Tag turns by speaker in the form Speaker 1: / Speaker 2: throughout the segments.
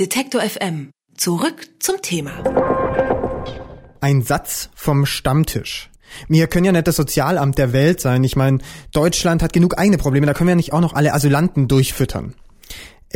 Speaker 1: Detektor FM. Zurück zum Thema.
Speaker 2: Ein Satz vom Stammtisch. Wir können ja nicht das Sozialamt der Welt sein. Ich meine, Deutschland hat genug eigene Probleme, da können wir ja nicht auch noch alle Asylanten durchfüttern.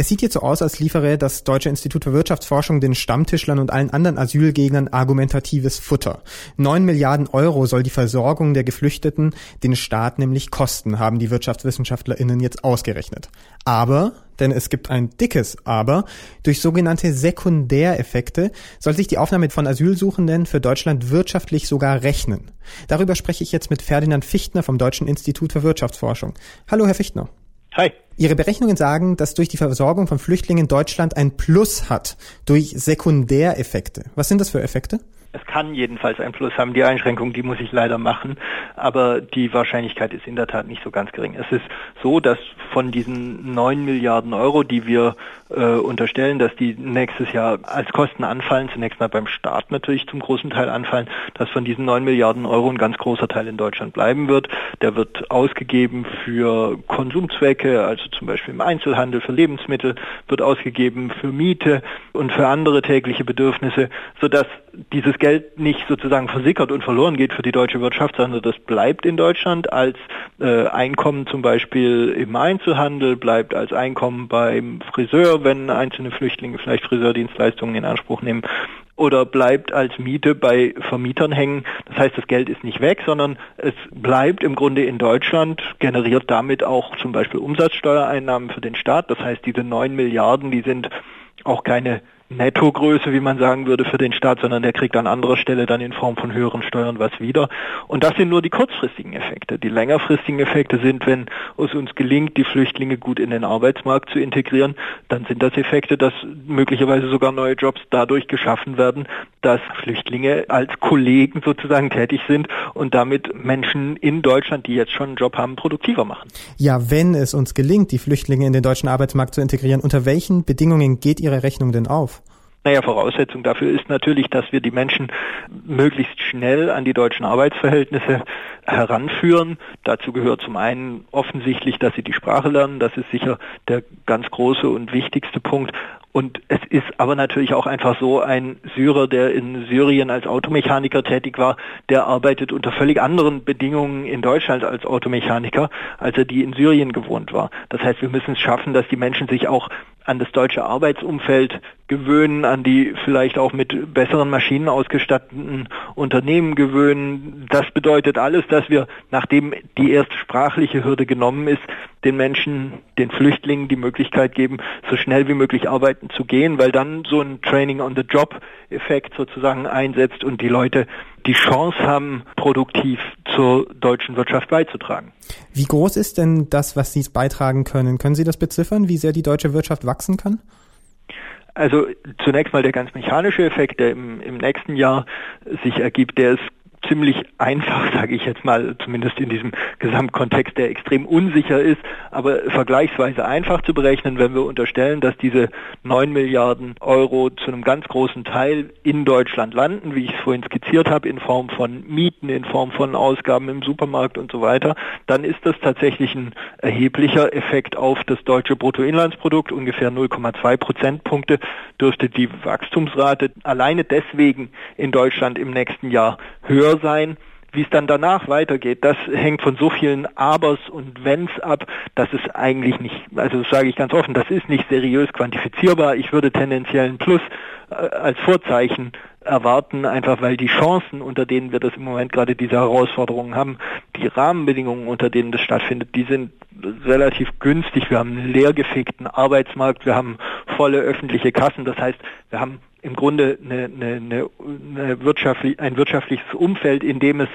Speaker 2: Es sieht jetzt so aus, als liefere das Deutsche Institut für Wirtschaftsforschung den Stammtischlern und allen anderen Asylgegnern argumentatives Futter. Neun Milliarden Euro soll die Versorgung der Geflüchteten den Staat nämlich kosten, haben die WirtschaftswissenschaftlerInnen jetzt ausgerechnet. Aber, denn es gibt ein dickes Aber, durch sogenannte Sekundäreffekte soll sich die Aufnahme von Asylsuchenden für Deutschland wirtschaftlich sogar rechnen. Darüber spreche ich jetzt mit Ferdinand Fichtner vom Deutschen Institut für Wirtschaftsforschung. Hallo, Herr Fichtner.
Speaker 3: Hi.
Speaker 2: Ihre Berechnungen sagen, dass durch die Versorgung von Flüchtlingen Deutschland ein Plus hat durch Sekundäreffekte. Was sind das für Effekte?
Speaker 3: Es kann jedenfalls einen Plus haben. Die Einschränkung, die muss ich leider machen. Aber die Wahrscheinlichkeit ist in der Tat nicht so ganz gering. Es ist so, dass von diesen neun Milliarden Euro, die wir äh, unterstellen, dass die nächstes Jahr als Kosten anfallen, zunächst mal beim Staat natürlich zum großen Teil anfallen, dass von diesen neun Milliarden Euro ein ganz großer Teil in Deutschland bleiben wird. Der wird ausgegeben für Konsumzwecke, also zum Beispiel im Einzelhandel, für Lebensmittel, wird ausgegeben für Miete und für andere tägliche Bedürfnisse, sodass dieses Geld nicht sozusagen versickert und verloren geht für die deutsche Wirtschaft, sondern das bleibt in Deutschland als äh, Einkommen zum Beispiel im Einzelhandel, bleibt als Einkommen beim Friseur, wenn einzelne Flüchtlinge vielleicht Friseurdienstleistungen in Anspruch nehmen oder bleibt als Miete bei Vermietern hängen. Das heißt, das Geld ist nicht weg, sondern es bleibt im Grunde in Deutschland, generiert damit auch zum Beispiel Umsatzsteuereinnahmen für den Staat. Das heißt, diese neun Milliarden, die sind auch keine Nettogröße, wie man sagen würde, für den Staat, sondern der kriegt an anderer Stelle dann in Form von höheren Steuern was wieder. Und das sind nur die kurzfristigen Effekte. Die längerfristigen Effekte sind, wenn es uns gelingt, die Flüchtlinge gut in den Arbeitsmarkt zu integrieren, dann sind das Effekte, dass möglicherweise sogar neue Jobs dadurch geschaffen werden, dass Flüchtlinge als Kollegen sozusagen tätig sind und damit Menschen in Deutschland, die jetzt schon einen Job haben, produktiver machen.
Speaker 2: Ja, wenn es uns gelingt, die Flüchtlinge in den deutschen Arbeitsmarkt zu integrieren, unter welchen Bedingungen geht Ihre Rechnung denn auf?
Speaker 3: Naja, Voraussetzung dafür ist natürlich, dass wir die Menschen möglichst schnell an die deutschen Arbeitsverhältnisse heranführen. Dazu gehört zum einen offensichtlich, dass sie die Sprache lernen. Das ist sicher der ganz große und wichtigste Punkt. Und es ist aber natürlich auch einfach so, ein Syrer, der in Syrien als Automechaniker tätig war, der arbeitet unter völlig anderen Bedingungen in Deutschland als Automechaniker, als er die in Syrien gewohnt war. Das heißt, wir müssen es schaffen, dass die Menschen sich auch an das deutsche Arbeitsumfeld gewöhnen, an die vielleicht auch mit besseren Maschinen ausgestatteten Unternehmen gewöhnen. Das bedeutet alles, dass wir, nachdem die erste sprachliche Hürde genommen ist, den Menschen, den Flüchtlingen die Möglichkeit geben, so schnell wie möglich arbeiten zu gehen, weil dann so ein Training on the Job Effekt sozusagen einsetzt und die Leute die Chance haben, produktiv zur deutschen Wirtschaft beizutragen.
Speaker 2: Wie groß ist denn das, was Sie beitragen können? Können Sie das beziffern, wie sehr die deutsche Wirtschaft wachsen kann?
Speaker 3: Also zunächst mal der ganz mechanische Effekt, der im, im nächsten Jahr sich ergibt, der ist ziemlich einfach, sage ich jetzt mal, zumindest in diesem Gesamtkontext, der extrem unsicher ist, aber vergleichsweise einfach zu berechnen, wenn wir unterstellen, dass diese 9 Milliarden Euro zu einem ganz großen Teil in Deutschland landen, wie ich es vorhin skizziert habe, in Form von Mieten, in Form von Ausgaben im Supermarkt und so weiter, dann ist das tatsächlich ein erheblicher Effekt auf das deutsche Bruttoinlandsprodukt, ungefähr 0,2 Prozentpunkte dürfte die Wachstumsrate alleine deswegen in Deutschland im nächsten Jahr höher sein. Wie es dann danach weitergeht, das hängt von so vielen Abers und Wenns ab, dass es eigentlich nicht, also das sage ich ganz offen, das ist nicht seriös quantifizierbar. Ich würde tendenziell ein Plus äh, als Vorzeichen erwarten, einfach weil die Chancen, unter denen wir das im Moment gerade diese Herausforderungen haben, die Rahmenbedingungen, unter denen das stattfindet, die sind relativ günstig. Wir haben einen leergefegten Arbeitsmarkt, wir haben volle öffentliche Kassen. Das heißt, wir haben im Grunde eine, eine, eine wirtschaftlich, ein wirtschaftliches Umfeld, in dem es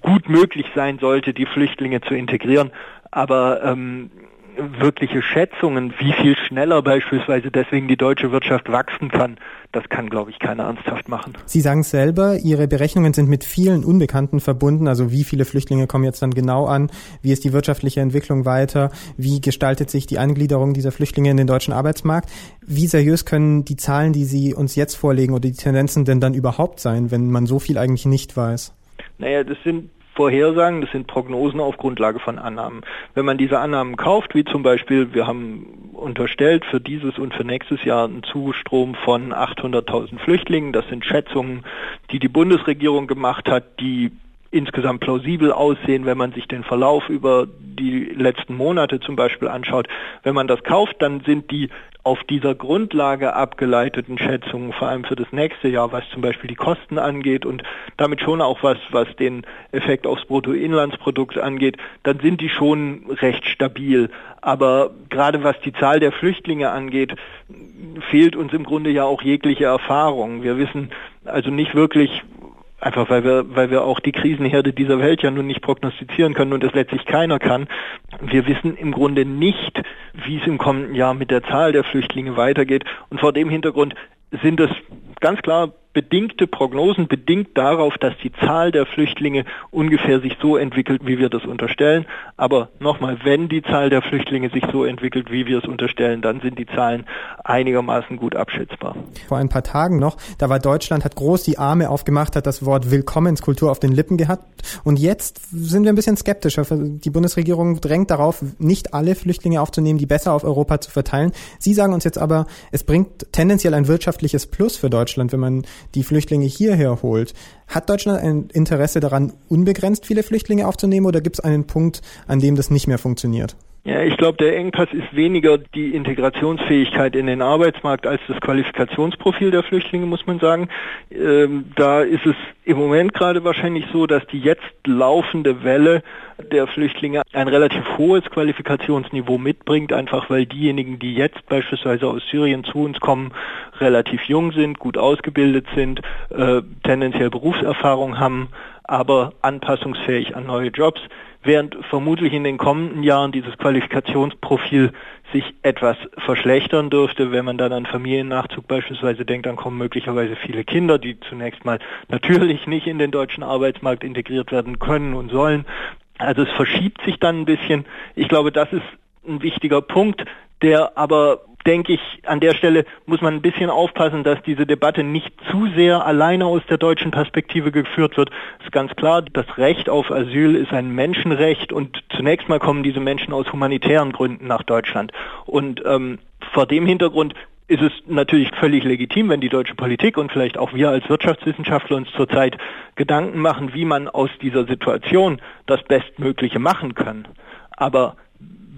Speaker 3: gut möglich sein sollte, die Flüchtlinge zu integrieren. Aber ähm, wirkliche Schätzungen, wie viel schneller beispielsweise deswegen die deutsche Wirtschaft wachsen kann, das kann, glaube ich, keiner ernsthaft machen.
Speaker 2: Sie sagen selber, Ihre Berechnungen sind mit vielen Unbekannten verbunden. Also wie viele Flüchtlinge kommen jetzt dann genau an? Wie ist die wirtschaftliche Entwicklung weiter? Wie gestaltet sich die Eingliederung dieser Flüchtlinge in den deutschen Arbeitsmarkt? Wie seriös können die Zahlen, die Sie uns jetzt vorlegen oder die Tendenzen denn dann überhaupt sein, wenn man so viel eigentlich nicht weiß?
Speaker 3: Naja, das sind Vorhersagen, das sind Prognosen auf Grundlage von Annahmen. Wenn man diese Annahmen kauft, wie zum Beispiel, wir haben unterstellt für dieses und für nächstes Jahr einen Zustrom von 800.000 Flüchtlingen, das sind Schätzungen, die die Bundesregierung gemacht hat, die insgesamt plausibel aussehen, wenn man sich den Verlauf über die letzten Monate zum Beispiel anschaut. Wenn man das kauft, dann sind die auf dieser Grundlage abgeleiteten Schätzungen, vor allem für das nächste Jahr, was zum Beispiel die Kosten angeht und damit schon auch was, was den Effekt aufs Bruttoinlandsprodukt angeht, dann sind die schon recht stabil. Aber gerade was die Zahl der Flüchtlinge angeht, fehlt uns im Grunde ja auch jegliche Erfahrung. Wir wissen also nicht wirklich, Einfach weil wir, weil wir auch die Krisenherde dieser Welt ja nun nicht prognostizieren können und es letztlich keiner kann. Wir wissen im Grunde nicht, wie es im kommenden Jahr mit der Zahl der Flüchtlinge weitergeht. Und vor dem Hintergrund sind es ganz klar bedingte Prognosen, bedingt darauf, dass die Zahl der Flüchtlinge ungefähr sich so entwickelt, wie wir das unterstellen. Aber nochmal, wenn die Zahl der Flüchtlinge sich so entwickelt, wie wir es unterstellen, dann sind die Zahlen einigermaßen gut abschätzbar.
Speaker 2: Vor ein paar Tagen noch, da war Deutschland, hat groß die Arme aufgemacht, hat das Wort Willkommenskultur auf den Lippen gehabt. Und jetzt sind wir ein bisschen skeptischer. Die Bundesregierung drängt darauf, nicht alle Flüchtlinge aufzunehmen, die besser auf Europa zu verteilen. Sie sagen uns jetzt aber, es bringt tendenziell ein wirtschaftliches Plus für Deutschland, wenn man die Flüchtlinge hierher holt. Hat Deutschland ein Interesse daran, unbegrenzt viele Flüchtlinge aufzunehmen oder gibt es einen Punkt, an dem das nicht mehr funktioniert?
Speaker 3: Ja, ich glaube, der Engpass ist weniger die Integrationsfähigkeit in den Arbeitsmarkt als das Qualifikationsprofil der Flüchtlinge, muss man sagen. Ähm, da ist es im Moment gerade wahrscheinlich so, dass die jetzt laufende Welle der Flüchtlinge ein relativ hohes Qualifikationsniveau mitbringt, einfach weil diejenigen, die jetzt beispielsweise aus Syrien zu uns kommen, relativ jung sind, gut ausgebildet sind, äh, tendenziell Berufserfahrung haben, aber anpassungsfähig an neue Jobs während vermutlich in den kommenden Jahren dieses Qualifikationsprofil sich etwas verschlechtern dürfte. Wenn man dann an Familiennachzug beispielsweise denkt, dann kommen möglicherweise viele Kinder, die zunächst mal natürlich nicht in den deutschen Arbeitsmarkt integriert werden können und sollen. Also es verschiebt sich dann ein bisschen. Ich glaube, das ist ein wichtiger Punkt, der aber denke ich, an der Stelle muss man ein bisschen aufpassen, dass diese Debatte nicht zu sehr alleine aus der deutschen Perspektive geführt wird. Es ist ganz klar, das Recht auf Asyl ist ein Menschenrecht und zunächst mal kommen diese Menschen aus humanitären Gründen nach Deutschland. Und ähm, vor dem Hintergrund ist es natürlich völlig legitim, wenn die deutsche Politik und vielleicht auch wir als Wirtschaftswissenschaftler uns zurzeit Gedanken machen, wie man aus dieser Situation das Bestmögliche machen kann. Aber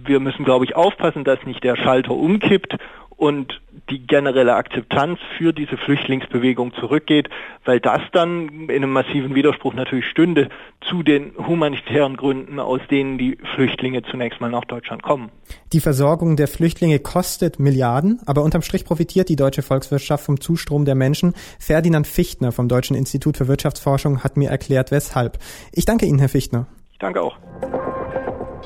Speaker 3: wir müssen, glaube ich, aufpassen, dass nicht der Schalter umkippt und die generelle Akzeptanz für diese Flüchtlingsbewegung zurückgeht, weil das dann in einem massiven Widerspruch natürlich stünde zu den humanitären Gründen, aus denen die Flüchtlinge zunächst mal nach Deutschland kommen.
Speaker 2: Die Versorgung der Flüchtlinge kostet Milliarden, aber unterm Strich profitiert die deutsche Volkswirtschaft vom Zustrom der Menschen. Ferdinand Fichtner vom Deutschen Institut für Wirtschaftsforschung hat mir erklärt, weshalb. Ich danke Ihnen, Herr Fichtner.
Speaker 3: Ich danke auch.